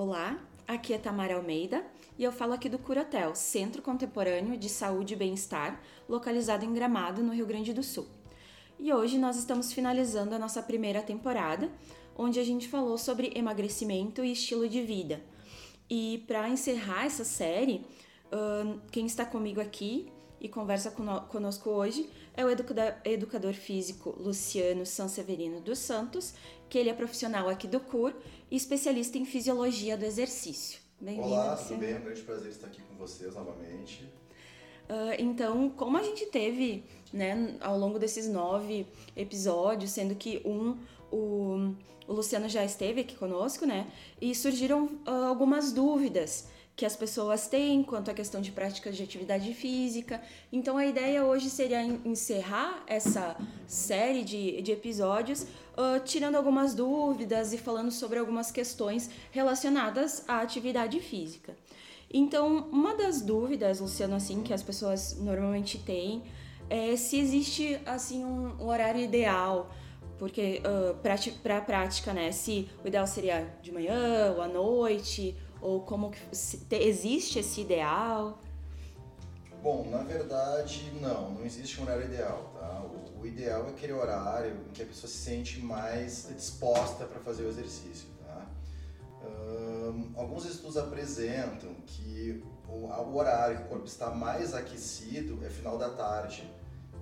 Olá, aqui é Tamara Almeida e eu falo aqui do Curatel, Centro Contemporâneo de Saúde e Bem-Estar, localizado em Gramado, no Rio Grande do Sul. E hoje nós estamos finalizando a nossa primeira temporada, onde a gente falou sobre emagrecimento e estilo de vida. E para encerrar essa série, quem está comigo aqui e conversa conosco hoje é o educador físico Luciano Sanseverino dos Santos, que ele é profissional aqui do CUR e especialista em fisiologia do exercício. Bem-vindo. Olá, tudo bem? É um grande prazer estar aqui com vocês novamente. Uh, então, como a gente teve né, ao longo desses nove episódios, sendo que um o, o Luciano já esteve aqui conosco, né? E surgiram uh, algumas dúvidas que as pessoas têm quanto à questão de práticas de atividade física. Então a ideia hoje seria encerrar essa série de, de episódios uh, tirando algumas dúvidas e falando sobre algumas questões relacionadas à atividade física. Então, uma das dúvidas, Luciano, assim, que as pessoas normalmente têm é se existe assim um, horário ideal porque uh, para a prática, né, se o ideal seria de manhã ou à noite, ou como que existe esse ideal? Bom, na verdade, não, não existe um horário ideal, tá? O, o ideal é aquele horário em que a pessoa se sente mais disposta para fazer o exercício, tá? Um, alguns estudos apresentam que o, o, horário que o corpo está mais aquecido é final da tarde,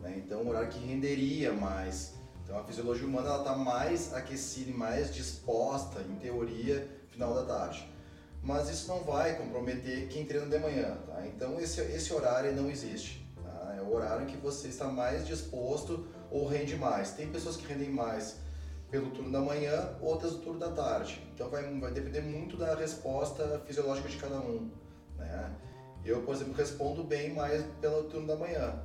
né? Então, o horário que renderia mais. Então, a fisiologia humana está mais aquecida e mais disposta, em teoria, final da tarde mas isso não vai comprometer quem treina de manhã, tá? Então esse, esse horário não existe, tá? É o horário em que você está mais disposto ou rende mais. Tem pessoas que rendem mais pelo turno da manhã, outras do turno da tarde. Então vai, vai depender muito da resposta fisiológica de cada um, né? Eu, por exemplo, respondo bem mais pelo turno da manhã.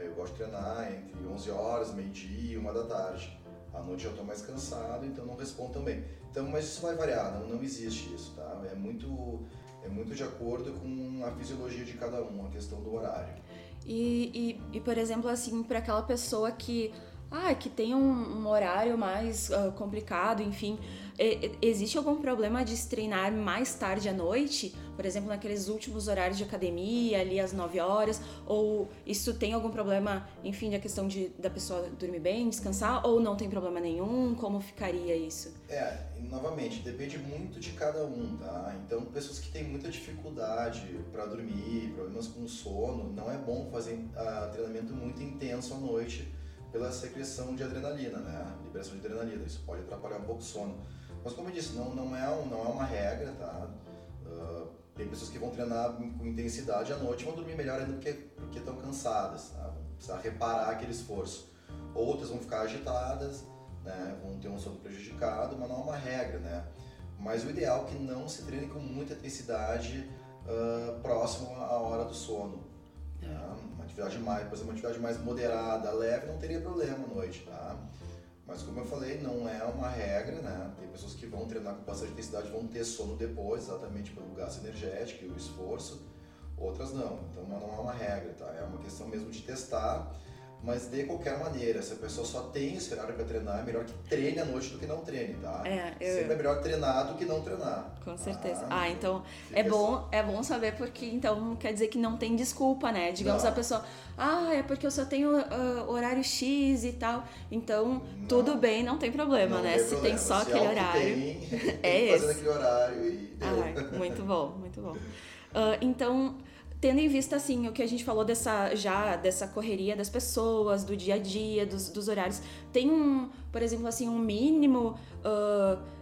Eu gosto de treinar entre 11 horas, meio-dia e uma da tarde. À noite eu estou mais cansado, então não respondo também. Então, mas isso vai variar, não, não existe isso, tá? É muito, é muito de acordo com a fisiologia de cada um, a questão do horário. E, e, e por exemplo, assim, para aquela pessoa que ah, que tem um, um horário mais uh, complicado, enfim. E, existe algum problema de se treinar mais tarde à noite? Por exemplo, naqueles últimos horários de academia, ali às 9 horas? Ou isso tem algum problema, enfim, da questão de, da pessoa dormir bem, descansar? Ou não tem problema nenhum? Como ficaria isso? É, novamente, depende muito de cada um, tá? Então, pessoas que têm muita dificuldade para dormir, problemas com sono, não é bom fazer uh, treinamento muito intenso à noite pela secreção de adrenalina, né? Liberação de adrenalina. Isso pode atrapalhar um pouco o sono. Mas como eu disse, não, não, é, um, não é uma regra, tá? Uh, tem pessoas que vão treinar com intensidade à noite e vão dormir melhor ainda porque, porque estão cansadas, tá? Vão precisar reparar aquele esforço. Outras vão ficar agitadas, né? vão ter um sono prejudicado, mas não é uma regra, né? Mas o ideal é que não se treine com muita intensidade uh, próximo à hora do sono. Tá? Uma atividade mais, por exemplo, uma atividade mais moderada, leve, não teria problema à noite, tá? Mas como eu falei, não é uma regra, né? Tem pessoas que vão treinar com bastante intensidade, vão ter sono depois, exatamente pelo gasto energético e o esforço. Outras não. Então não é uma regra, tá? É uma questão mesmo de testar mas de qualquer maneira, se a pessoa só tem esse horário para treinar, é melhor que treine à noite do que não treine, tá? É, eu... Sempre é melhor treinar do que não treinar. Com certeza. Ah, ah então é bom, é bom saber porque então quer dizer que não tem desculpa, né? Digamos não. a pessoa, ah, é porque eu só tenho uh, horário X e tal. Então, não. tudo bem, não tem problema, não né? Tem se problema. tem só se aquele horário. Tem, é esse. aquele horário e deu. Ah, muito bom, muito bom. Uh, então, tendo em vista assim o que a gente falou dessa já dessa correria das pessoas do dia a dia dos, dos horários tem um por exemplo assim um mínimo uh,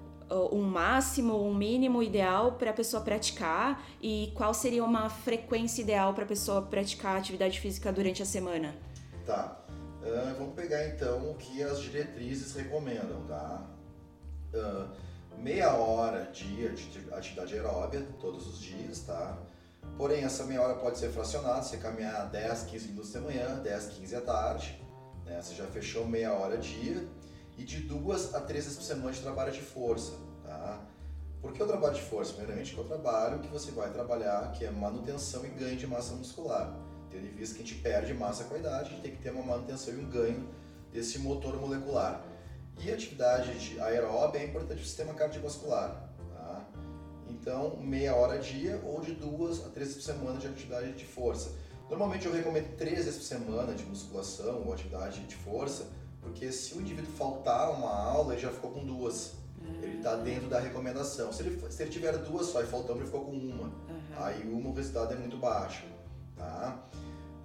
um máximo um mínimo ideal para a pessoa praticar? E qual seria uma frequência ideal para a pessoa praticar atividade física durante a semana? Tá. Uh, vamos pegar então o que as diretrizes recomendam tá? Meia hora dia de atividade aeróbia todos os dias tá Porém, essa meia hora pode ser fracionada, você caminhar 10, 15 minutos de manhã, 10, 15 à tarde, né? você já fechou meia hora dia, e de duas a três vezes por semana de trabalho de força. Tá? Por que o trabalho de força? Primeiramente, que é o trabalho que você vai trabalhar, que é manutenção e ganho de massa muscular. Tendo em vista que a gente perde massa com a idade, a gente tem que ter uma manutenção e um ganho desse motor molecular. E a atividade aeróbica é importante para o sistema cardiovascular. Então, meia hora dia ou de duas a três vezes por semana de atividade de força. Normalmente eu recomendo três vezes por semana de musculação ou atividade de força, porque se o indivíduo faltar uma aula, ele já ficou com duas. Ele está dentro da recomendação. Se ele, se ele tiver duas só e faltando, ele ficou com uma. Uhum. Aí uma, o resultado é muito baixo. Tá?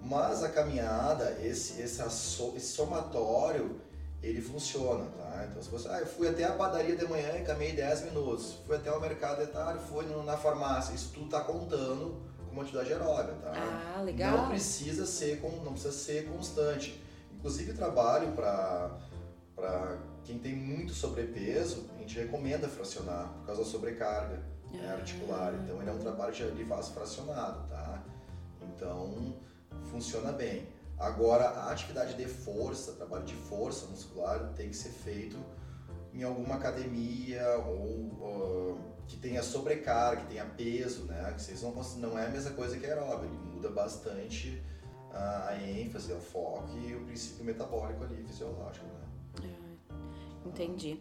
Mas a caminhada, esse, esse, esse somatório, ele funciona, tá? Então se você, ah, eu fui até a padaria de manhã e caminhei 10 minutos, fui até o mercado de tarde, fui na farmácia, isso tudo está contando como atividade aeróbica, tá? Ah, legal. Não precisa ser, não precisa ser constante. Inclusive trabalho para para quem tem muito sobrepeso, a gente recomenda fracionar por causa da sobrecarga né, ah. articular. Então ele é um trabalho de fase fracionado, tá? Então funciona bem. Agora a atividade de força, trabalho de força muscular tem que ser feito em alguma academia ou uh, que tenha sobrecarga, que tenha peso, né? Que vocês não não é a mesma coisa que aeróbico, muda bastante a ênfase, o foco e o princípio metabólico ali fisiológico, né? Entendi.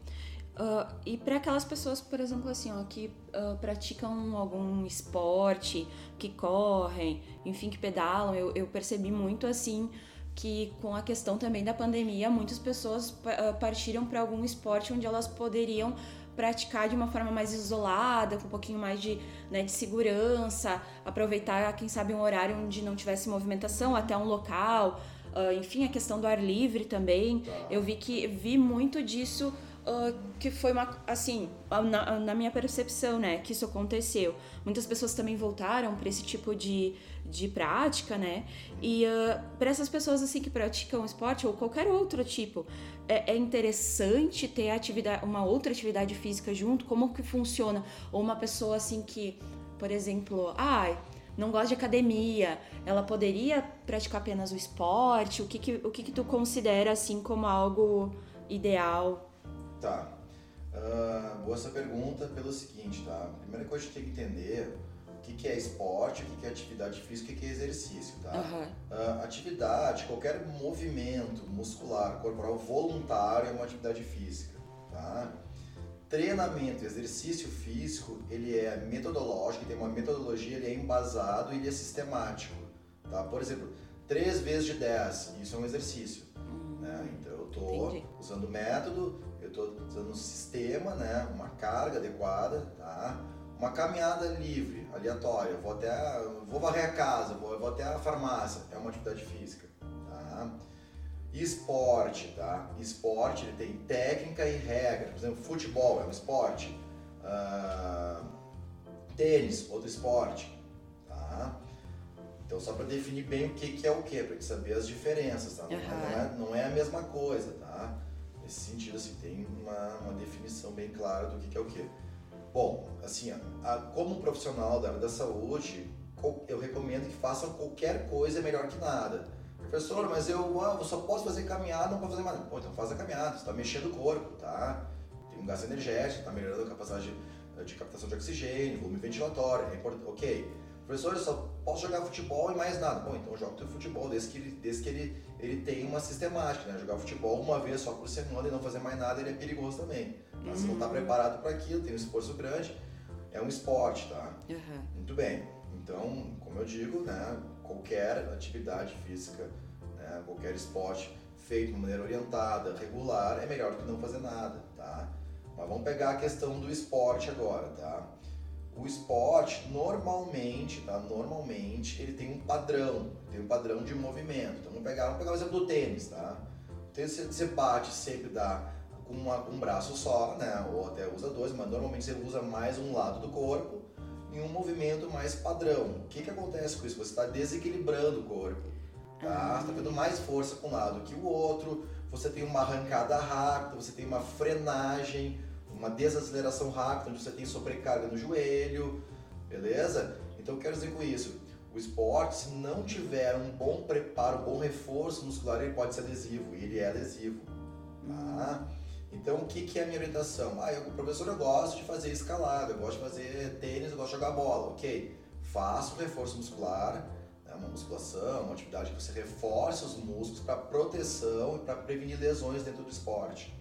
Uh, e para aquelas pessoas, por exemplo, assim, ó, que uh, praticam algum esporte, que correm, enfim, que pedalam, eu, eu, percebi muito assim que com a questão também da pandemia, muitas pessoas uh, partiram para algum esporte onde elas poderiam praticar de uma forma mais isolada, com um pouquinho mais de, né, de segurança, aproveitar, quem sabe, um horário onde não tivesse movimentação, até um local, enfim, a questão do ar livre também. Tá. Eu vi que vi muito disso uh, que foi uma assim na, na, minha percepção, né, que isso aconteceu. Muitas pessoas também voltaram para esse tipo de, de prática, né? E uh, para essas pessoas assim que praticam esporte ou qualquer outro tipo, é, é, interessante ter atividade, uma outra atividade física junto. Como que funciona? Ou uma pessoa assim que, por exemplo, ai ah, não gosta de academia, ela poderia praticar apenas o esporte? O que, que, o que, que tu considera assim como algo ideal? Tá. Uh, boa essa pergunta pelo seguinte, tá? Primeira coisa que a gente tem que entender o que, que é esporte, o que, que é atividade física e o que é exercício, tá? Uhum. Uh, atividade, qualquer movimento muscular, corporal voluntário é uma atividade física, tá? treinamento, exercício físico, ele é metodológico, tem uma metodologia, ele é embasado e ele é sistemático. Tá? Por exemplo, 3 vezes de 10, isso é um exercício. Hum, né? Então eu estou usando método, estou usando um sistema, né? uma carga adequada, tá? uma caminhada livre, aleatória, eu vou até, vou varrer a casa, vou, vou até a farmácia, é uma atividade física. Tá? Esporte, tá? Esporte ele tem técnica e regra. Por exemplo, futebol é um esporte. Uh, tênis, outro esporte, tá? Então só para definir bem o que, que é o que, para saber as diferenças, tá? Não, uhum. não, é, não, é, a mesma coisa, tá? Nesse sentido, assim, tem uma, uma definição bem clara do que, que é o que. Bom, assim, a, como profissional da área da saúde, eu recomendo que façam qualquer coisa melhor que nada Professor, mas eu, ah, eu só posso fazer caminhada, não posso fazer mais. Pô, então faz a caminhada, você está mexendo o corpo, tá? Tem um gasto energético, está melhorando a capacidade de, de, captação de oxigênio, volume ventilatório, é importante. Ok. Professor, eu só posso jogar futebol e mais nada. Bom, então joga o teu futebol, desde que, ele, desde que ele, ele tem uma sistemática, né? Jogar futebol uma vez só por semana e não fazer mais nada, ele é perigoso também. Tá? Uhum. Não está preparado para aquilo, tem um esforço grande, é um esporte, tá? Uhum. Muito bem. Então, como eu digo, né? Qualquer atividade física né? qualquer esporte feito de maneira orientada, regular, é melhor do que não fazer nada, tá? Mas vamos pegar a questão do esporte agora, tá? O esporte, normalmente, tá? Normalmente, ele tem um padrão, tem um padrão de movimento. Então, vamos pegar, vamos pegar o exemplo do tênis, tá? O tênis você bate sempre dá com, uma, com um braço só, né? Ou até usa dois, mas normalmente você usa mais um lado do corpo em um movimento mais padrão. O que, que acontece com isso? Você está desequilibrando o corpo. Tá? Você tá tendo mais força com um lado que o outro, você tem uma arrancada rápida, você tem uma frenagem, uma desaceleração rápida, onde você tem sobrecarga no joelho, beleza? Então, eu quero dizer com isso, o esporte, se não tiver um bom preparo, um bom reforço muscular, ele pode ser lesivo, e ele é lesivo, tá? Então, o que, que é a minha orientação? Ah, eu, professor, eu gosto de fazer escalada, eu gosto de fazer tênis, eu gosto de jogar bola. Ok, faça o reforço muscular, é uma musculação, uma atividade que você reforça os músculos para proteção e para prevenir lesões dentro do esporte.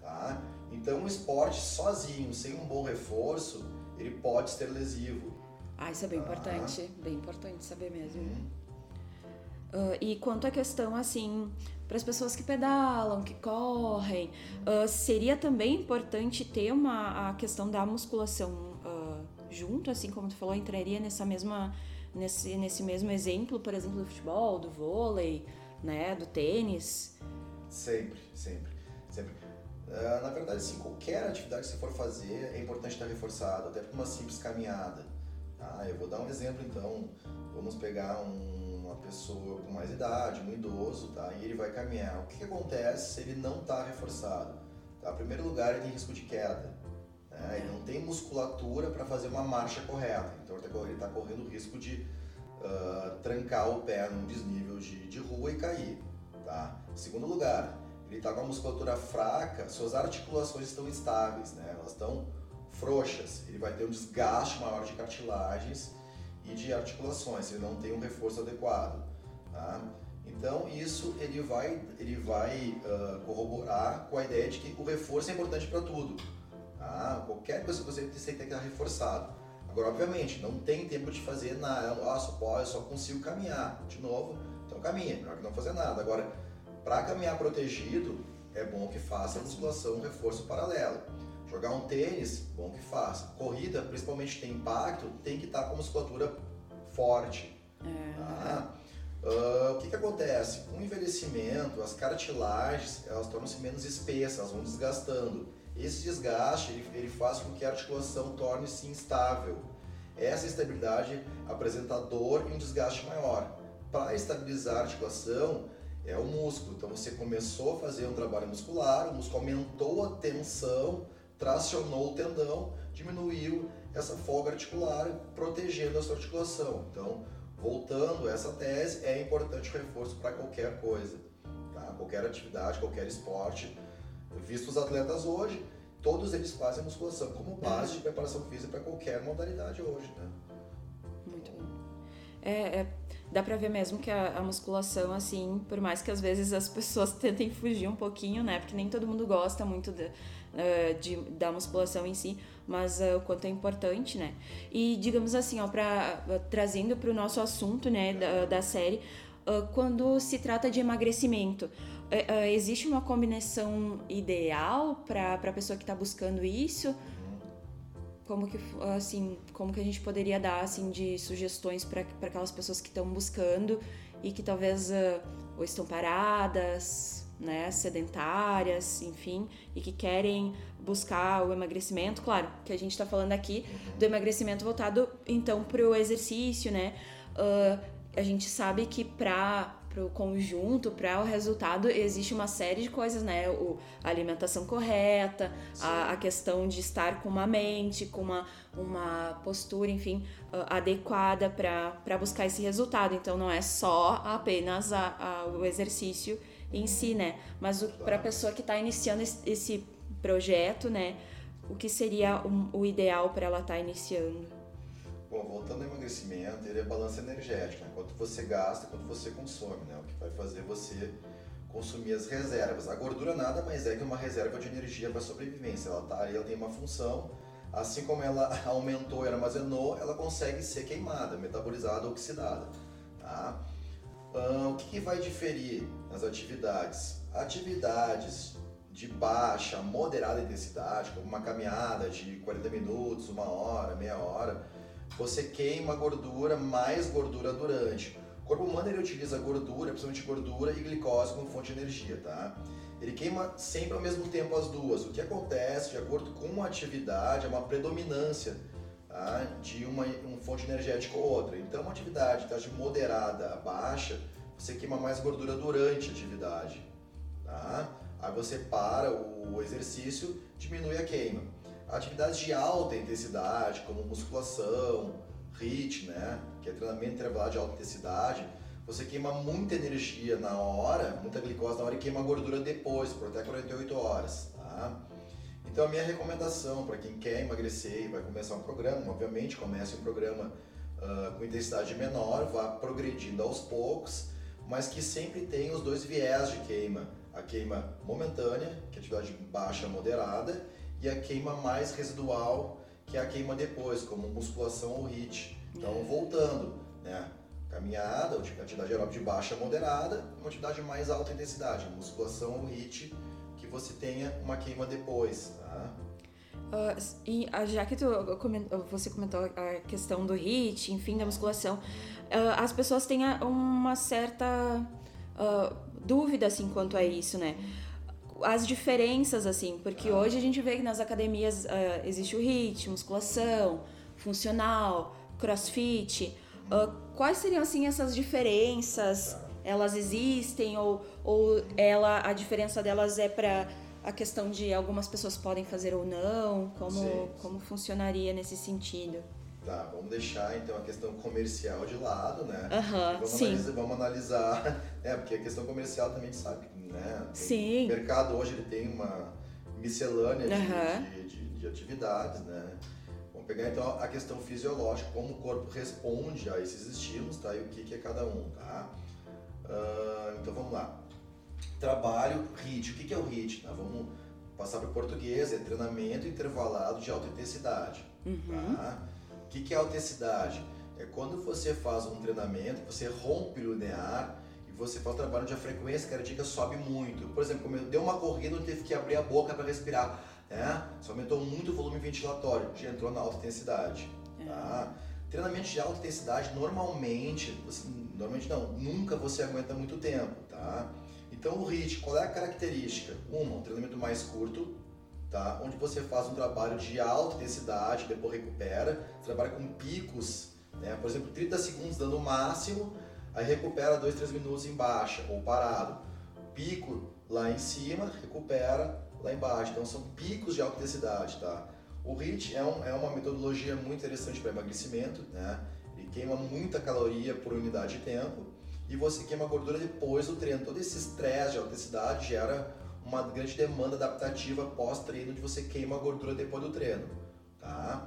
Tá? Então, o esporte sozinho, sem um bom reforço, ele pode ser lesivo. Ah, isso é bem ah. importante, bem importante saber mesmo. Uh, e quanto à questão, assim, para as pessoas que pedalam, que correm, uh, seria também importante ter uma a questão da musculação uh, junto, assim como tu falou, entraria nessa mesma nesse, nesse mesmo exemplo, por exemplo, do futebol, do vôlei, né, do tênis? Sempre, sempre, sempre. Uh, na verdade, assim, qualquer atividade que você for fazer é importante estar reforçado, até por uma simples caminhada. Tá? Eu vou dar um exemplo, então, vamos pegar um, uma pessoa com mais idade, um idoso, tá? e ele vai caminhar. O que, que acontece se ele não está reforçado? Tá? Em primeiro lugar, ele tem risco de queda. Né? Ele não tem musculatura para fazer uma marcha correta, então ele está tá correndo o risco de uh, trancar o pé num desnível de, de rua e cair. Tá? Segundo lugar, ele está com a musculatura fraca, suas articulações estão instáveis, né? elas estão frouxas. Ele vai ter um desgaste maior de cartilagens e de articulações, ele não tem um reforço adequado. Tá? Então isso ele vai, ele vai uh, corroborar com a ideia de que o reforço é importante para tudo. Tá? Qualquer coisa que você tem que estar reforçado. Agora, obviamente, não tem tempo de fazer nada. Ah, só, pode, só consigo caminhar. De novo, então caminha, melhor que não fazer nada. Agora, para caminhar protegido, é bom que faça musculação, um reforço paralelo. Jogar um tênis, bom que faça. Corrida, principalmente tem impacto, tem que estar tá com a musculatura forte. É. Tá? Uh, o que, que acontece? Com o envelhecimento, as cartilagens elas tornam-se menos espessas, elas vão desgastando. Esse desgaste ele, ele faz com que a articulação torne-se instável. Essa estabilidade apresenta dor e um desgaste maior. Para estabilizar a articulação, é o músculo. Então você começou a fazer um trabalho muscular, o músculo aumentou a tensão, tracionou o tendão, diminuiu essa folga articular, protegendo a sua articulação. Então, voltando a essa tese, é importante o reforço para qualquer coisa, tá? qualquer atividade, qualquer esporte visto os atletas hoje, todos eles fazem musculação como base de preparação física para qualquer modalidade hoje, né? Muito bom. É, é, dá pra ver mesmo que a, a, musculação, assim, por mais que às vezes as pessoas tentem fugir um pouquinho, né? Porque nem todo mundo gosta muito de, uh, de da musculação em si, mas uh, o quanto é importante, né? E digamos assim, ó, pra, uh, trazendo para o nosso assunto, né, da, da série, quando se trata de emagrecimento, uh, existe uma combinação ideal para a pessoa que está buscando isso? Como que, assim, como que a gente poderia dar assim, de sugestões para aquelas pessoas que estão buscando e que talvez uh, ou estão paradas, né, sedentárias, enfim, e que querem buscar o emagrecimento, claro, que a gente está falando aqui do emagrecimento voltado então para o exercício, né? Uh, a gente sabe que para para o conjunto, para o resultado, existe uma série de coisas, né? O, a alimentação correta, a, a, questão de estar com uma mente, com uma, uma postura, enfim, uh, adequada para buscar esse resultado. Então, não é só apenas a, a, o exercício em si, né? Mas para a pessoa que está iniciando esse, esse, projeto, né? O que seria o, o ideal para ela estar tá iniciando? Bom, voltando ao emagrecimento, ele é balança energética, né? quanto você gasta, quanto você consome, né? O que vai fazer você consumir as reservas. A gordura nada mais é que uma reserva de energia para sobrevivência. Ela tá ela tem uma função, assim como ela aumentou e armazenou, ela consegue ser queimada, metabolizada, oxidada. Tá? o que, que vai diferir nas atividades? Atividades de baixa, moderada intensidade, como uma caminhada de 40 minutos, uma hora, meia hora, você queima gordura, mais gordura durante. O corpo humano ele utiliza gordura, principalmente gordura e glicose como fonte de energia, tá? Ele queima sempre ao mesmo tempo as duas. O que acontece, de acordo com a atividade, é uma predominância tá? de uma, uma fonte energética ou outra. Então, uma atividade tá, de moderada a baixa, você queima mais gordura durante a atividade. Tá? Aí você para o exercício, diminui a queima. Atividades de alta intensidade, como musculação, HIIT, né, que é treinamento intervalado de alta intensidade, você queima muita energia na hora, muita glicose na hora e queima gordura depois, por até 48 horas. Tá? Então a minha recomendação para quem quer emagrecer e vai começar um programa, obviamente comece um programa uh, com intensidade menor, vá progredindo aos poucos, mas que sempre tenha os dois viés de queima. A queima momentânea, que é atividade baixa moderada, e a queima mais residual, que é a queima depois, como musculação ou HIIT. Então, voltando, né? Caminhada, atividade aeróbica de baixa moderada, uma atividade mais alta intensidade, musculação ou HIIT, que você tenha uma queima depois, tá? Uh, e uh, já que tu, você comentou a questão do HIIT, enfim, da musculação, uh, as pessoas têm uma certa dúvida assim quanto a isso, né? As diferenças assim, porque hoje a gente vê que nas academias existe o HIIT, musculação, funcional, CrossFit. quais seriam assim essas diferenças? Elas existem ou, ou ela a diferença delas é para a questão de algumas pessoas podem fazer ou não, como, sim, como funcionaria nesse sentido. Tá, vamos deixar então a questão comercial de lado, né? Uhum, vamos, sim. Analisar, vamos analisar, é, porque a questão comercial também sabe, né? Tem, sim. O mercado hoje ele tem uma miscelânea de, uhum. de, de, de, atividades, né? Vamos pegar então a questão fisiológica, como o corpo responde a esses estímulos, tá? E o que, que é cada um, tá? Uh, então vamos lá trabalho HIIT. O que é o HIIT? Nós vamos passar para o português, é treinamento intervalado de alta intensidade. Uhum. Tá? O que é alta intensidade? É quando você faz um treinamento, você rompe o linear e você faz um trabalho onde a frequência cardíaca sobe muito. Por exemplo, como eu dei uma corrida, não teve que abrir a boca para respirar. Né? Isso aumentou muito o volume ventilatório, já entrou na alta intensidade. Tá? É. Treinamento de alta intensidade, normalmente, você, normalmente não, nunca você aguenta muito tempo. Tá? Então o HIIT, qual é a característica? Uma, um treinamento mais curto, tá? onde você faz um trabalho de alta intensidade, depois recupera, trabalha com picos, né? por exemplo, 30 segundos dando o máximo, aí recupera 2, 3 minutos em baixa ou parado. Pico lá em cima, recupera lá embaixo. Então são picos de alta intensidade. Tá? O HIIT é, um, é uma metodologia muito interessante para emagrecimento, né? ele queima muita caloria por unidade de tempo e você queima gordura depois do treino. Todo esse estresse de alta gera uma grande demanda adaptativa pós-treino de você queima a gordura depois do treino, tá?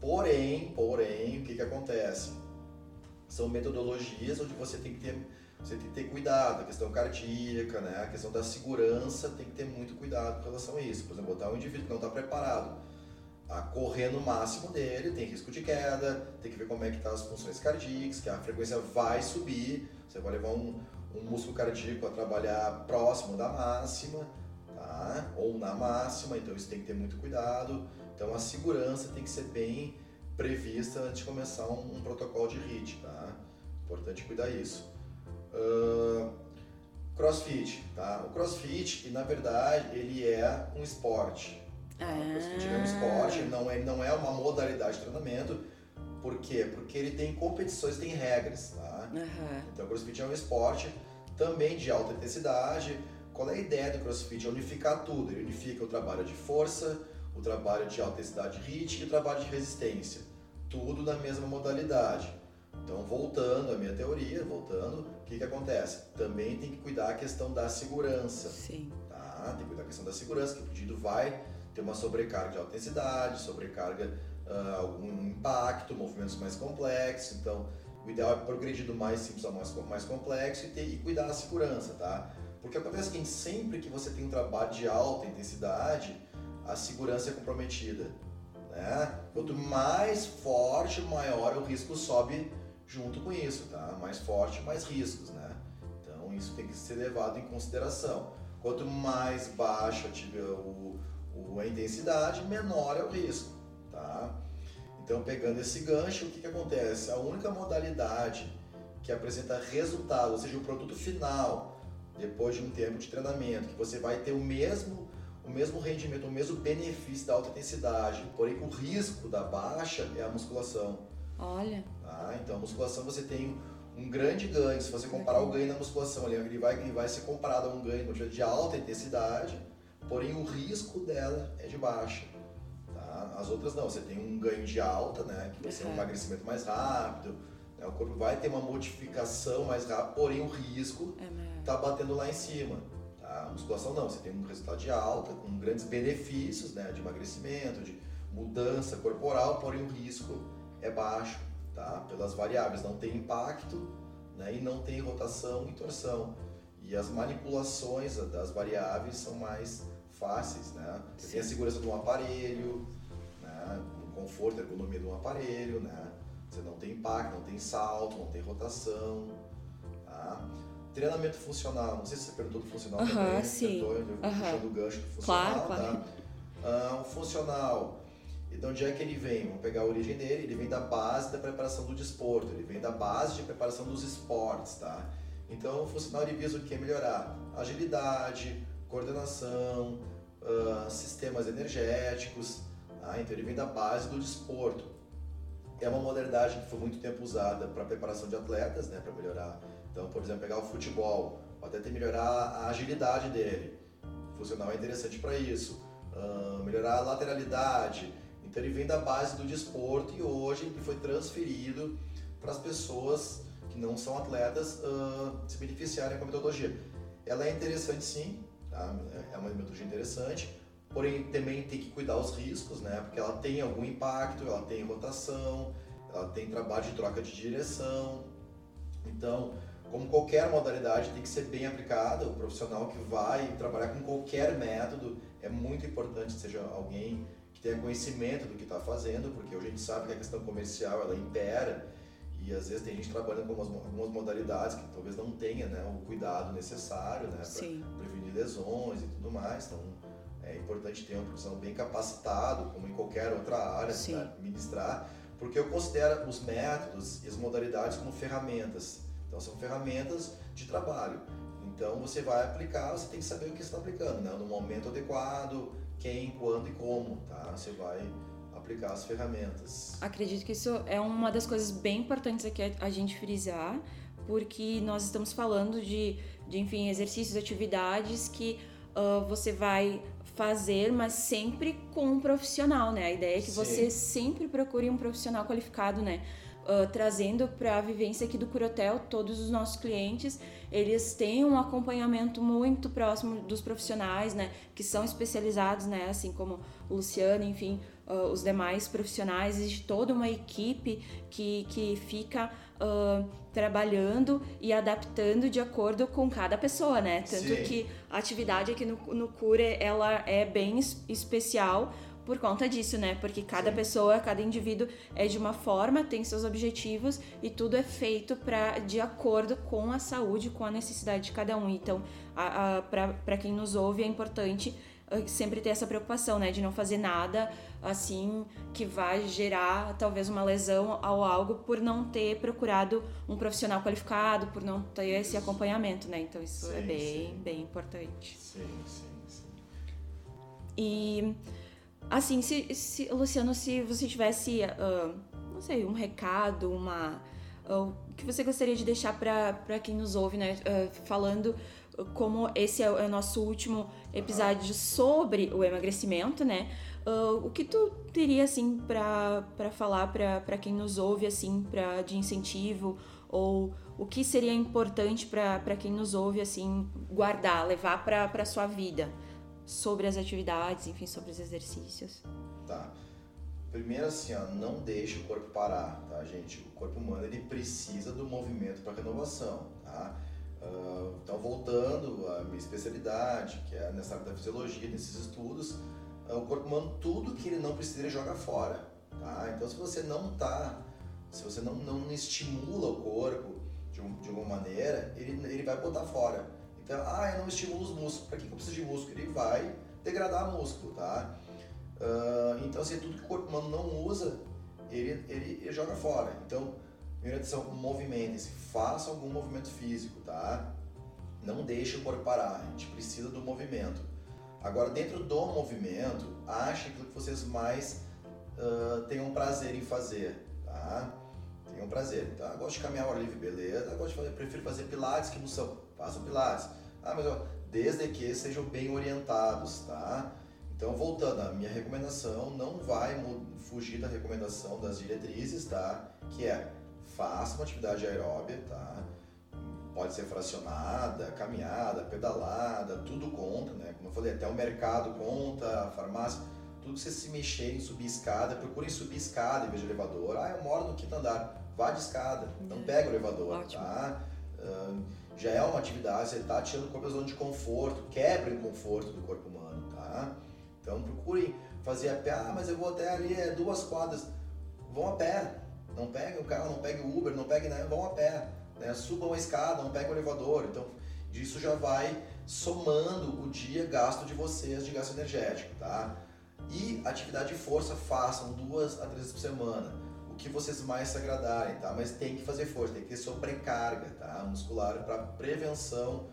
Porém, porém, o que que acontece? São metodologias onde você tem que ter você tem que ter cuidado, a questão cardíaca, né? a questão da segurança, tem que ter muito cuidado com relação a isso. Por exemplo, botar um indivíduo que não está preparado a correr no máximo dele, tem risco de queda, tem que ver como é que tá as funções cardíacas, que a frequência vai subir, você vai levar um, um músculo cardíaco a trabalhar próximo da máxima, tá? Ou na máxima, então isso tem que ter muito cuidado. Então a segurança tem que ser bem prevista antes de começar um, um protocolo de HIIT, tá? Importante cuidar isso. Uh, crossfit, tá? O crossfit, na verdade, ele é um esporte. Tá? O crossfit é um esporte, ele não é, não é uma modalidade de treinamento. Por quê? Porque ele tem competições, tem regras, tá? Uhum. Então, o CrossFit é um esporte também de alta intensidade. Qual é a ideia do CrossFit? É unificar tudo. Ele unifica o trabalho de força, o trabalho de alta intensidade HIIT e o trabalho de resistência. Tudo na mesma modalidade. Então, voltando à minha teoria, voltando, o que, que acontece? Também tem que cuidar a questão da segurança. Sim. Tá? Tem que cuidar a questão da segurança, que o pedido vai ter uma sobrecarga de alta intensidade, sobrecarga, uh, algum impacto, movimentos mais complexos. Então, o ideal é progredir do mais simples ao mais, mais complexo e, ter, e cuidar da segurança, tá? Porque acontece que sempre que você tem um trabalho de alta intensidade, a segurança é comprometida. Né? Quanto mais forte, maior o risco sobe junto com isso, tá? Mais forte, mais riscos, né? Então isso tem que ser levado em consideração. Quanto mais baixa tiver o, o, a intensidade, menor é o risco, tá? Então, pegando esse gancho, o que, que acontece? A única modalidade que apresenta resultado, ou seja, o produto final, depois de um tempo de treinamento, que você vai ter o mesmo, o mesmo rendimento, o mesmo benefício da alta intensidade, porém com o risco da baixa, é a musculação. Olha. Tá? Então, a musculação você tem um grande ganho. Se você comparar o ganho na musculação, ele vai, ele vai ser comparado a um ganho de alta intensidade, porém o risco dela é de baixa. As outras não, você tem um ganho de alta, né? Que vai ser um emagrecimento mais rápido, né, o corpo vai ter uma modificação mais rápida, porém o risco é tá batendo lá em cima. Tá? A musculação não, você tem um resultado de alta, com grandes benefícios né? de emagrecimento, de mudança corporal, porém o risco é baixo, tá? Pelas variáveis, não tem impacto né? e não tem rotação e torção. E as manipulações das variáveis são mais fáceis, né? Você tem a segurança de um aparelho, conforto, ergonomia de um aparelho, né? Você não tem impacto, não tem salto, não tem rotação, tá? Treinamento funcional, não sei se você perguntou do funcional Aham, também, sim. eu Aham. puxando o gancho do funcional, Claro, claro. tá? Ah, o funcional, e de onde é que ele vem? Vamos pegar a origem dele, ele vem da base da preparação do desporto, ele vem da base de preparação dos esportes, tá? Então, o funcional ele visa o que? Melhorar agilidade, coordenação, ah, sistemas energéticos, tá? Então, ele vem da base do desporto. É uma modalidade que foi muito tempo usada para preparação de atletas, né? Para melhorar. Então, por exemplo, pegar o futebol, até melhorar a agilidade dele. O funcional é interessante para isso. Ah, melhorar a lateralidade. Então ele vem da base do desporto e hoje ele foi transferido para as pessoas que não são atletas ah, se beneficiarem com a metodologia. Ela é interessante sim, tá? é uma metodologia interessante, porém também tem que cuidar os riscos, né? porque ela tem algum impacto, ela tem rotação, ela tem trabalho de troca de direção. Então, como qualquer modalidade, tem que ser bem aplicada. O profissional que vai trabalhar com qualquer método é muito importante que seja alguém que tenha conhecimento do que está fazendo, porque hoje a gente sabe que a questão comercial ela impera e às vezes tem gente trabalhando com algumas, algumas modalidades que talvez não tenha né, o cuidado necessário né, para prevenir lesões e tudo mais. Então é importante ter um profissional bem capacitado, como em qualquer outra área, para ministrar, porque eu considero os métodos e as modalidades como ferramentas. Então são ferramentas de trabalho. Então você vai aplicar, você tem que saber o que você está aplicando, né? no momento adequado, quem, quando e como, tá? Você vai aplicar as ferramentas. Acredito que isso é uma das coisas bem importantes aqui a- gente frisar, porque nós estamos falando de, de enfim, exercícios, atividades que ah, você vai fazer, mas sempre com um profissional, né? A ideia é que Sim. você sempre procure um profissional qualificado, né? Ah, trazendo para a vivência aqui do Curotel, todos os nossos clientes, eles têm um acompanhamento muito próximo dos profissionais, né? Que são especializados, né? Assim como o Luciano, enfim, ah, os demais profissionais, existe toda uma equipe que, que fica ah, trabalhando e adaptando de acordo com cada pessoa, né? Tanto Sim. que a atividade aqui no, no Cure, ela é bem es- especial por conta disso, né? Porque cada Sim. pessoa, cada indivíduo é de uma forma, tem seus objetivos e tudo é feito pra, de acordo com a saúde, com a necessidade de cada um. Então, para quem nos ouve, é importante sempre ter essa preocupação, né? De não fazer nada assim que vai gerar talvez uma lesão ou algo por não ter procurado um profissional qualificado, por não ter esse acompanhamento, né? Então isso é Sim, bem, sim. bem importante. Sim, sim, sim. E assim, se, se Luciano, se você tivesse, ah, não sei, um recado, uma ah, o que você gostaria de deixar para quem nos ouve, né? Ah, falando como esse é o é o nosso último episódio sobre o emagrecimento, né? Ah, o que tu teria assim para falar para quem nos ouve assim, para de incentivo ou o que seria importante para quem nos ouve assim guardar, levar para sua vida? sobre as atividades, enfim, sobre os exercícios. Tá. Primeiro assim, ó, não deixe o corpo parar, tá, gente? O corpo humano ele precisa do movimento para renovação, tá? Ah, então, voltando à minha especialidade, que é nessa área da fisiologia, nesses estudos, ah, o corpo humano, tudo que ele não precisa, ele joga fora, tá? Então, se você não tá, se você não, não estimula o corpo de, um- de alguma maneira, ele, ele vai botar fora. Então, ah, eu não estimulo os músculos. Para que eu preciso de músculo? Ele vai degradar músculo, tá? Ah, então, assim, tudo que o corpo humano não usa, ele, ele, ele joga fora. Então, primeira atenção, movimente-se, faça algum movimento físico, tá? Não deixe o corpo parar, a gente precisa do movimento. Agora, dentro do movimento, ache aquilo que vocês mais ah, tenham prazer em fazer, tá? Tenham prazer. Eu gosto de caminhar ao ar livre, beleza. Gosto de fazer, prefiro fazer pilates que musculação. Façam pilates. Ah, mas ó, desde que sejam bem orientados, tá? Então, voltando, a minha recomendação não vai fugir da recomendação das diretrizes, tá? Que é, faça uma atividade aeróbia, tá? Pode ser fracionada, caminhada, pedalada, tudo conta, né? Como eu falei, até o mercado conta, a farmácia, tudo que você se mexer em subir escada, procurem subir escada em vez de elevador. Ah, eu moro no quinto andar, vá de escada, não É. pega o elevador, Ótimo. tá? Já é uma atividade, você está tirando o corpo da zona de conforto, quebra o conforto do corpo humano, tá? Então procurem fazer a pé, ah, mas eu vou até ali, é duas quadras. Vão a pé, não peguem o carro, não peguem o Uber, não peguem nada, vão a pé. Né? Subam a escada, não peguem o elevador. Então, disso já vai somando o dia gasto de vocês de gasto energético, tá? E atividade de força façam duas a três vezes por semana, o que vocês mais se agradarem, tá? Mas tem que fazer força, tem que ter sobrecarga, tá? Muscular para prevenção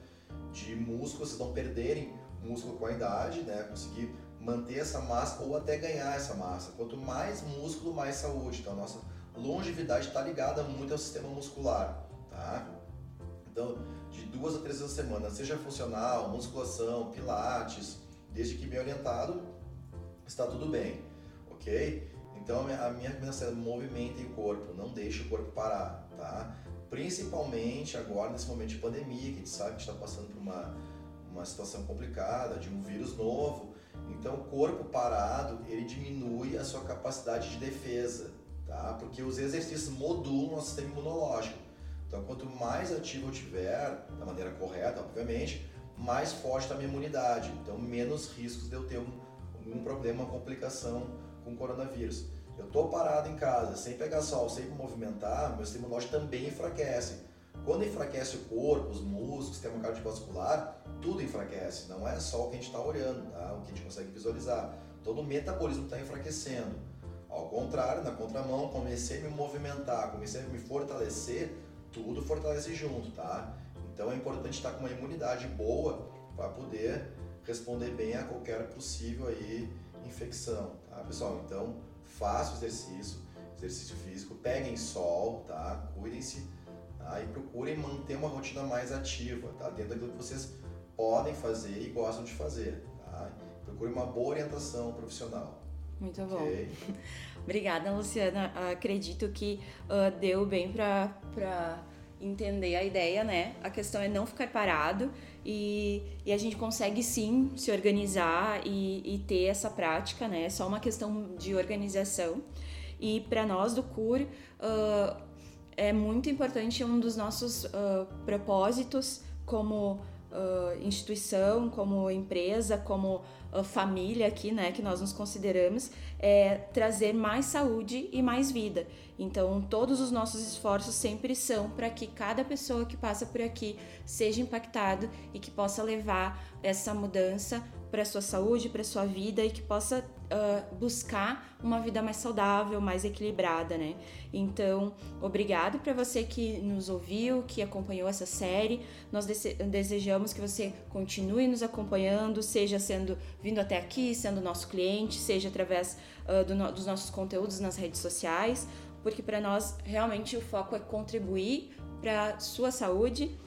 de músculos, vocês não perderem músculo com a idade, né? Conseguir manter essa massa ou até ganhar essa massa. Quanto mais músculo, mais saúde. Então, nossa longevidade está ligada muito ao sistema muscular, tá? Então, de duas a três vezes a semana, seja funcional, musculação, pilates, desde que bem orientado, está tudo bem, ok? Então, a minha recomendação é movimentem o corpo, não deixe o corpo parar, tá? Principalmente agora, nesse momento de pandemia, que a gente sabe que está passando por uma, uma situação complicada, de um vírus novo. Então, o corpo parado, ele diminui a sua capacidade de defesa, tá? Porque os exercícios modulam o sistema imunológico. Então, quanto mais ativo eu tiver, da maneira correta, obviamente, mais forte está a minha imunidade. Então, menos riscos de eu ter um, problema, uma complicação com o coronavírus. Eu estou parado em casa, sem pegar sol, sem movimentar, meu sistema imunológico também enfraquece. Quando enfraquece o corpo, os músculos, o sistema cardiovascular, tudo enfraquece. Não é só o que a gente está olhando, tá? o que a gente consegue visualizar. Todo o metabolismo está enfraquecendo. Ao contrário, na contramão, comecei a me movimentar, comecei a me fortalecer, tudo fortalece junto, tá? Então é importante estar com uma imunidade boa para poder responder bem a qualquer possível aí infecção, tá, pessoal? Então faça o exercício, exercício físico, peguem sol, tá? Cuidem-se tá? e procurem manter uma rotina mais ativa, tá? Dentro daquilo que vocês podem fazer e gostam de fazer, tá? Procure uma boa orientação profissional. Muito bom. Okay? Obrigada, Luciana. Acredito que uh, deu bem para entender a ideia, né? A questão é não ficar parado e, e a gente consegue sim se organizar e, e ter essa prática, né? É só uma questão de organização. E para nós do CUR, uh, é muito importante um dos nossos uh, propósitos como uh, instituição, como empresa, como uh, família aqui, né, que nós nos consideramos, é trazer mais saúde e mais vida. Então, todos os nossos esforços sempre são para que cada pessoa que passa por aqui seja impactado e que possa levar essa mudança para sua saúde, para sua vida e que possa uh, buscar uma vida mais saudável, mais equilibrada, né? Então, obrigado para você que nos ouviu, que acompanhou essa série. Nós desejamos que você continue nos acompanhando, seja sendo vindo até aqui, sendo nosso cliente, seja através uh, do no, dos nossos conteúdos nas redes sociais, porque para nós realmente o foco é contribuir para sua saúde.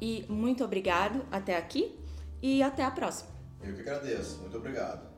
E muito obrigado até aqui e até a próxima. Eu que agradeço. Muito obrigado.